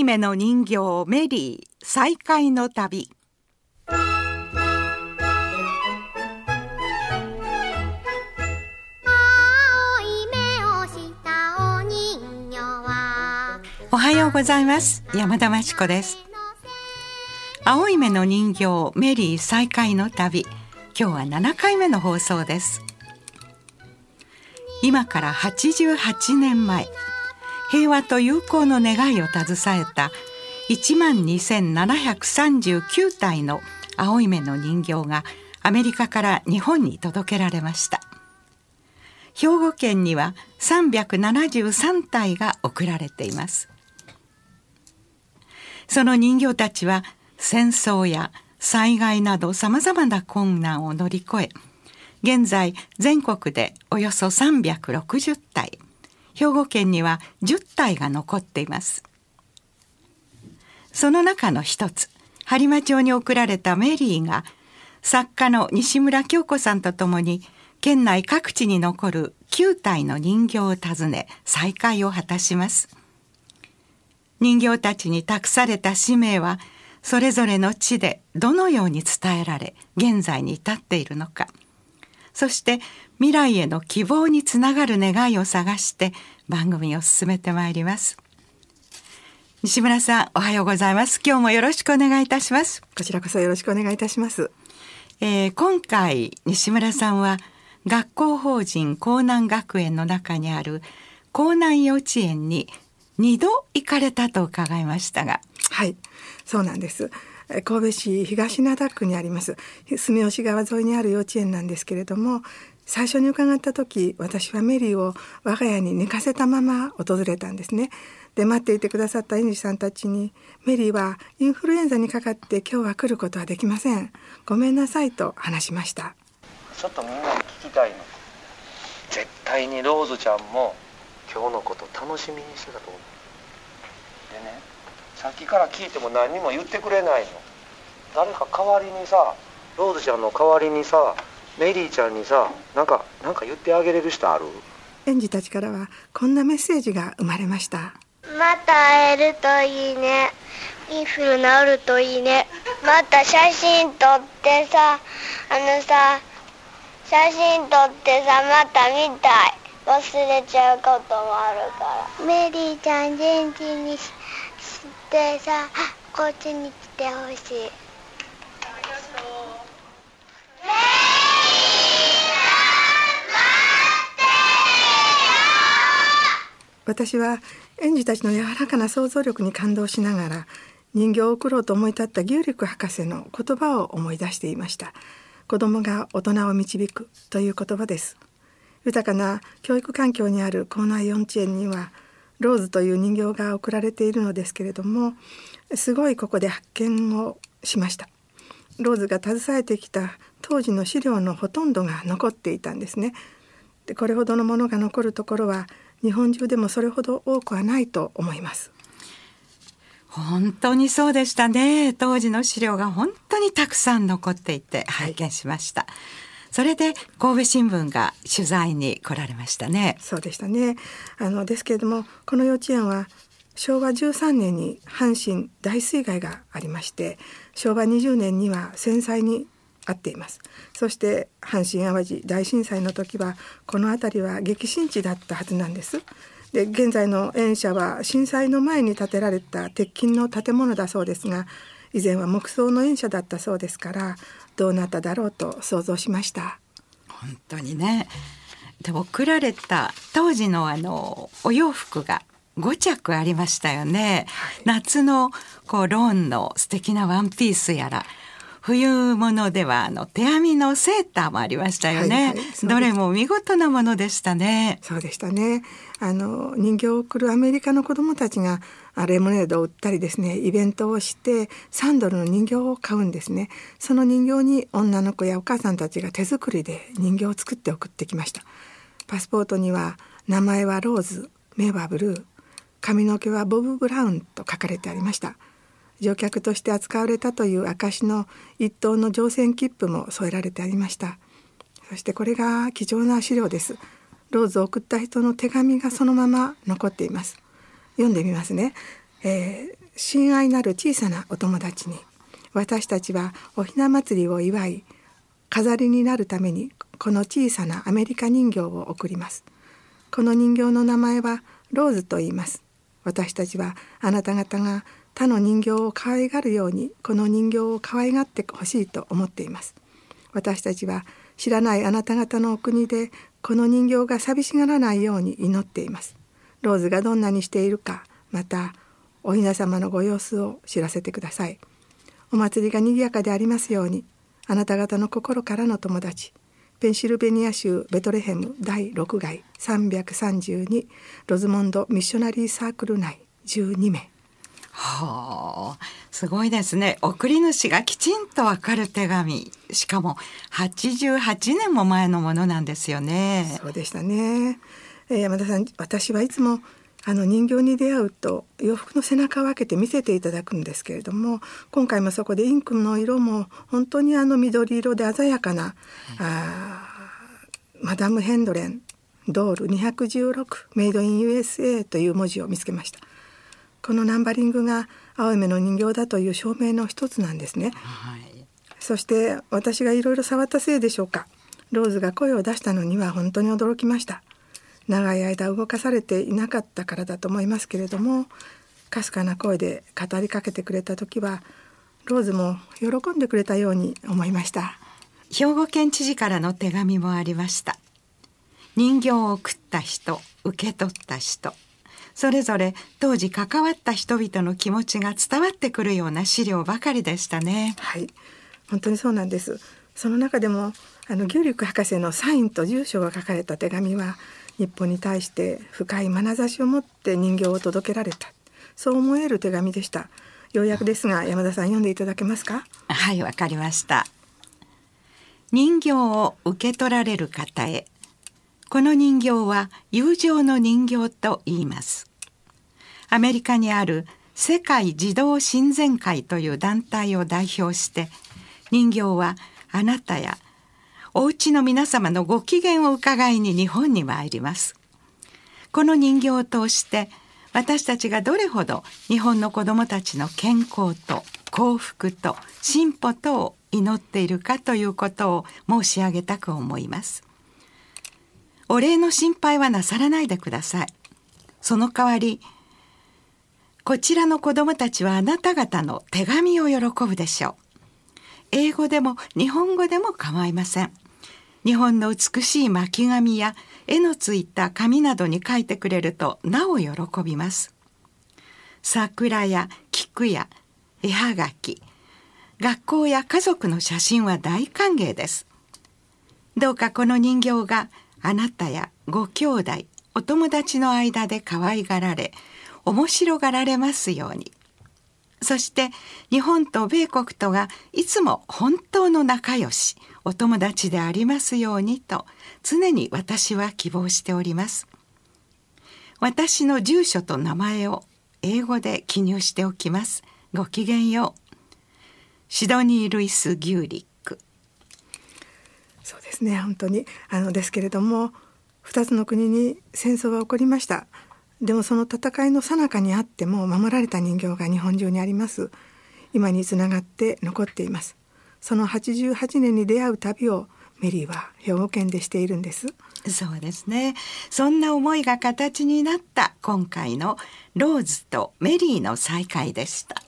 い目の人形メリー再会の旅。おは。ようございます。山田真知子です。青い目の人形メリー再会の旅。今日は7回目の放送です。今から88年前平和と友好の願いを携えた1万2739体の青い目の人形がアメリカから日本に届けられました。兵庫県には373体が送られています。その人形たちは戦争や災害などさまざまな困難を乗り越え現在全国でおよそ360体。兵庫県には10体が残っています。その中の一つ播磨町に送られたメリーが作家の西村京子さんと共に県内各地に残る9体の人形を訪ね再会を果たします。人形たちに託された使命はそれぞれの地でどのように伝えられ現在に至っているのか。そして未来への希望につながる願いを探して番組を進めてまいります。西村さんおはようございます。今日もよろしくお願いいたします。こちらこそよろしくお願いいたします、えー、今回西村さんは学校法人江南学園の中にある江南幼稚園に二度行かれたと伺いましたが。はい。そうなんです。神戸市東灘区にあります。住吉川沿いにある幼稚園なんですけれども最初に伺った時私はメリーを我が家に寝かせたまま訪れたんですね。で待っていてくださった園児さんたちにメリーはインフルエンザにかかって今日は来ることはできません。ごめんなさいと話しました。ちょっとみんなに聞きたいの。絶対にローズちゃんも今日のこと楽しみにしてたと思う。でねさっきから聞いても何にも言ってくれないの。誰か代わりにさローズちゃんの代わりにさメリーちゃんにさなんかなんか言ってあげれる人ある？園児たちからはこんなメッセージが生まれました。また会えるといいね。インフル治るといいね。また写真撮ってさあのさ写真撮ってさまた見たい忘れちゃうこともあるから。メリーちゃん元気にしってさこっちに来てほしい。私は園児たちの柔らかな想像力に感動しながら人形を送ろうと思い立った牛力博士の言葉を思い出していました。子供が大人を導くという言葉です豊かな教育環境にある校内幼稚園にはローズという人形が送られているのですけれどもすごいここで発見をしました。ローズが携えてきた当時の資料のほとんどが残っていたんですね。でこれほどのものが残るところは日本中でもそれほど多くはないと思います。本当にそうでしたね。当時の資料が本当にたくさん残っていて拝見しました、はいそれで神戸新聞が取材に来られましたね。そうでしたね。あのですけれどもこの幼稚園は昭和13年に阪神大水害がありまして昭和20年には戦災にあっています。そして阪神・淡路大震災の時はこの辺りは激震地だったはずなんです。で現在の園舎は震災の前に建てられた鉄筋の建物だそうですが以前は木造の園舎だったそうですからどうなっただろうと想像しました。本当にね。で送られた当時のあのお洋服が5着ありましたよね、はい、夏のこうローンの素敵なワンピースやら冬物ではあの手編みのセーターもありましたよね、はいはい、どれも見事なものでしたね。そうでしたね。あの人形を送るアメリカの子どもたちがレモネードを売ったりですねイベントをして3ドルの人形を買うんですね。その人形に女の子やお母さんたちが手作りで人形を作って送ってきました。パスポートには名前はローズ目はブルー髪の毛はボブ・ブラウンと書かれてありました乗客として扱われたという証の一等の乗船切符も添えられてありました。そしてこれが貴重な資料です。ローズを送った人の手紙がそのまま残っています。読んでみますね、えー、親愛なる小さなお友達に私たちはおひな祭りを祝い飾りになるためにこの小さなアメリカ人形を贈ります。この人形の名前はローズと言います。私たちはあなた方が他の人形を可愛がるようにこの人形を可愛がってほしいと思っています。私たちは知らないあなた方のお国でこの人形が寂しがらないように祈っています。ローズがどんなにしているかまたお雛様のご様子を知らせてください。お祭りが賑やかでありますようにあなた方の心からの友達ペンシルベニア州ベトレヘム第6街332ロズモンドミッショナリーサークル内12名。はあ、すごいですね。送り主がきちんとわかる手紙。しかも88年も前のものなんですよね。そうでしたね。えー、山田さん、私はいつもあの人形に出会うと洋服の背中を開けて見せていただくんですけれども今回もそこでインクの色も本当にあの緑色で鮮やかな、あマダム・ヘンドレンドール216メイドイン USA という文字を見つけましたこのナンバリングが青梅の人形だという証明の一つなんですね、はい、そして私がいろいろ触ったせいでしょうか。ローズが声を出したのには本当に驚きました。長い間動かされていなかったからだと思いますけれどもかすかな声で語りかけてくれた時はローズも喜んでくれたように思いました。兵庫県知事からの手紙もありました。人形を送った人受け取った人それぞれ当時関わった人々の気持ちが伝わってくるような資料ばかりでしたね。はい。本当にそうなんです。その中でもあの牛力博士のサインと住所が書かれた手紙は日本に対して深い眼差しを持って人形を届けられた。そう思える手紙でした。ようやくですが山田さん読んでいただけますか？はいわかりました。人形を受け取られる方へ。この人形は友情の人形と言いますアメリカにある世界児童親善会という団体を代表して人形はあなたやお家の皆様のご機嫌を伺いに日本に参ります。この人形を通して私たちがどれほど日本の子どもたちの健康と幸福と進歩とを祈っているかということを申し上げたく思います。お礼の心配はなさらないでください。その代わりこちらの子供たちはあなた方の手紙を喜ぶでしょう。英語でも日本語でも構いません。日本の美しい巻紙や絵のついた紙などに書いてくれるとなお喜びます。桜や菊や絵はがき学校や家族の写真は大歓迎です。どうかこの人形があなたやご兄弟お友達の間で可愛がられ面白がられますように。そして日本と米国とがいつも本当の仲良しお友達でありますようにと常に私は希望しております。私の住所と名前を英語で記入しておきます。ごきげんよう。シドニー・ルイス・ギューリック。そうですね本当に。あのですけれども2つの国に戦争は起こりました。でもその戦いの最中にあっても守られた人形が日本中にあります。今につながって残っています。その88年に出会う旅をメリーは兵庫県でしているんです。そうですね。そんな思いが形になった今回のローズとメリーの再会でした。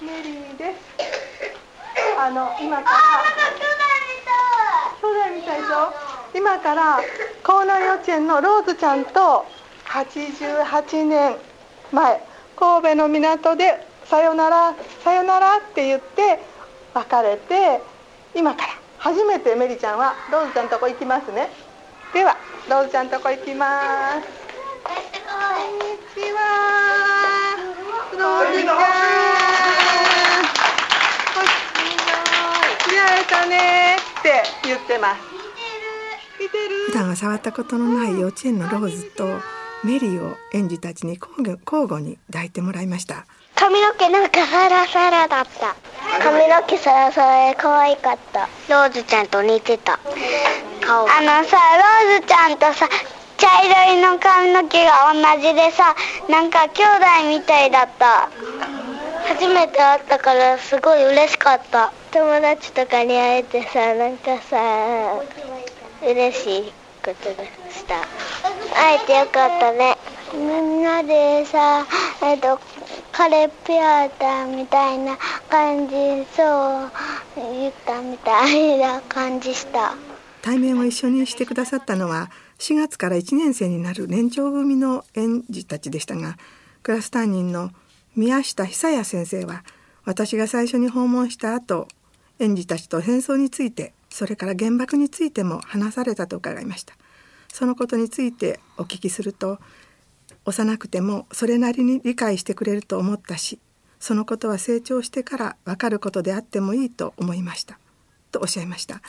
メリーです。あの今から。兄弟みたいでしょ？今から江南幼稚園のローズちゃんと88年前神戸の港でさよならさよならって言って別れて今から初めてメリちゃんはローズちゃんとこ行きますね。ではローズちゃんとこ行きます。こんにちは。ローズちゃん。えたねって言ってます普段は触ったことのない幼稚園のローズとメリーを園児たちに交互に抱いてもらいました。髪の毛なんかサラサラだった。髪の毛サラサラで可愛かった。ローズちゃんと似てた。顔あのさローズちゃんとさ違茶色いの髪の毛が同じでさなんか兄弟みたいだった。初めて会ったからすごい嬉しかった。友達とかに会えてさなんかさ嬉しいことでした。会えてよかったね。みんなでさえっとカレーピアータみたいな感じそう言ったみたいな感じした。対面を一緒にしてくださったのは4月から1年生になる年長組の園児たちでしたがクラス担任の宮下久也先生は私が最初に訪問した後園児たちと戦争についてそれから原爆についても話されたと伺いました。そのことについてお聞きすると幼くてもそれなりに理解してくれると思ったしそのことは成長してから分かることであってもいいと思いました。とおっしゃいました。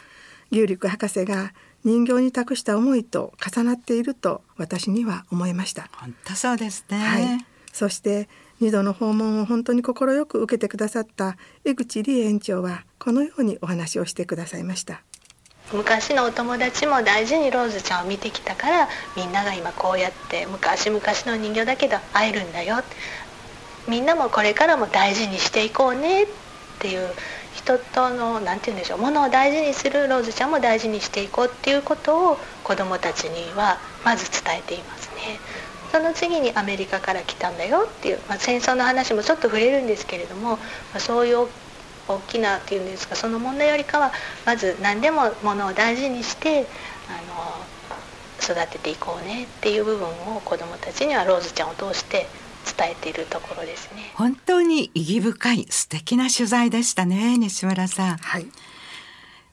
牛陸博士が人形に託した思いと重なっていると私には思いました。本当そうですね、はい、そして2度の訪問を本当に快く受けてくださった江口理恵園長はこのようにお話をしてくださいました昔のお友達も大事にローズちゃんを見てきたからみんなが今こうやって昔々の人形だけど会えるんだよみんなもこれからも大事にしていこうねっていう人との何て言うんでしょうものを大事にするローズちゃんも大事にしていこうっていうことを子どもたちにはまず伝えていますね。その次にアメリカから来たんだよっていう、まあ、戦争の話もちょっと触れるんですけれども、まあ、そういう大きなっていうんですかその問題よりかはまず何でもものを大事にしてあの育てていこうねっていう部分を子どもたちにはローズちゃんを通して伝えているところですね。本当に意義深い素敵な取材でしたね西村さん、はい、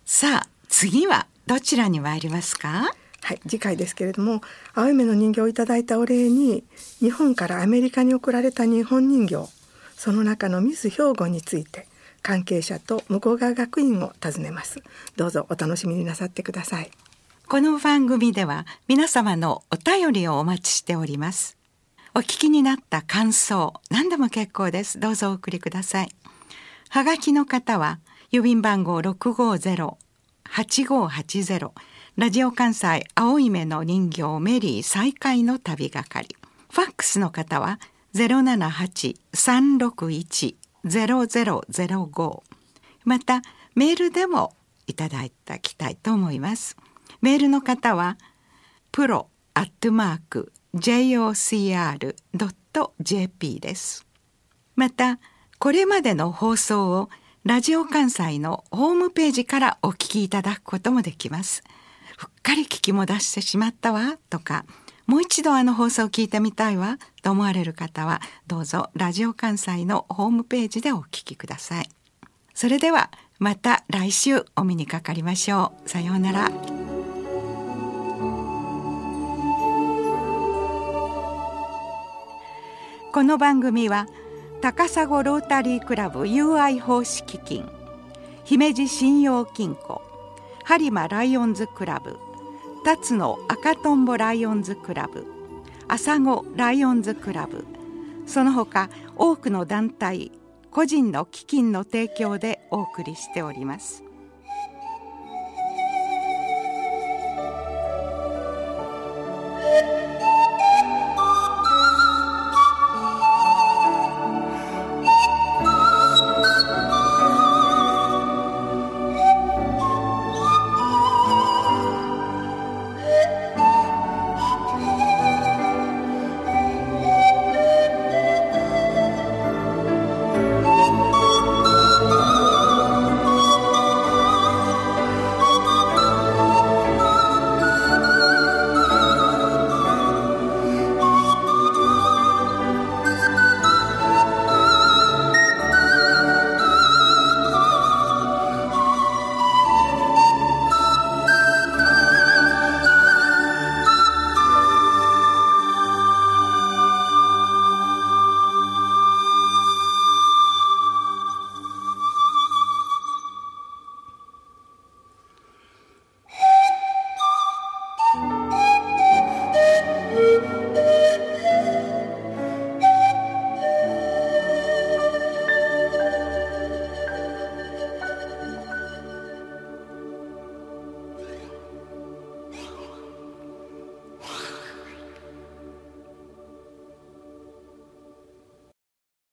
さあ次はどちらに参りますか？はい、次回ですけれども青い目の人形をいただいたお礼に日本からアメリカに送られた日本人形その中のミス兵庫について関係者と向こう側学院を訪ねます。どうぞお楽しみになさってください。この番組では皆様のお便りをお待ちしております。お聞きになった感想何でも結構です。どうぞお送りください。はがきの方は郵便番号650-8580ラジオ関西青い目の人形メリー再会の旅係。ファックスの方は078-361-0005またメールでもいただいたきたいと思います。メールの方はプロアットマーク jocr.jp です。またこれまでの放送をラジオ関西のホームページからお聞きいただくこともできます。うっかり聞き戻してしまったわとかもう一度あの放送を聞いてみたいわと思われる方はどうぞラジオ関西のホームページでお聞きください。それではまた来週お目にかかりましょう。さようなら。この番組は高砂ロータリークラブ UI 奉仕基金姫路信用金庫播磨ライオンズクラブ辰野赤とんぼライオンズクラブ朝子ライオンズクラブその他多くの団体個人の基金の提供でお送りしております。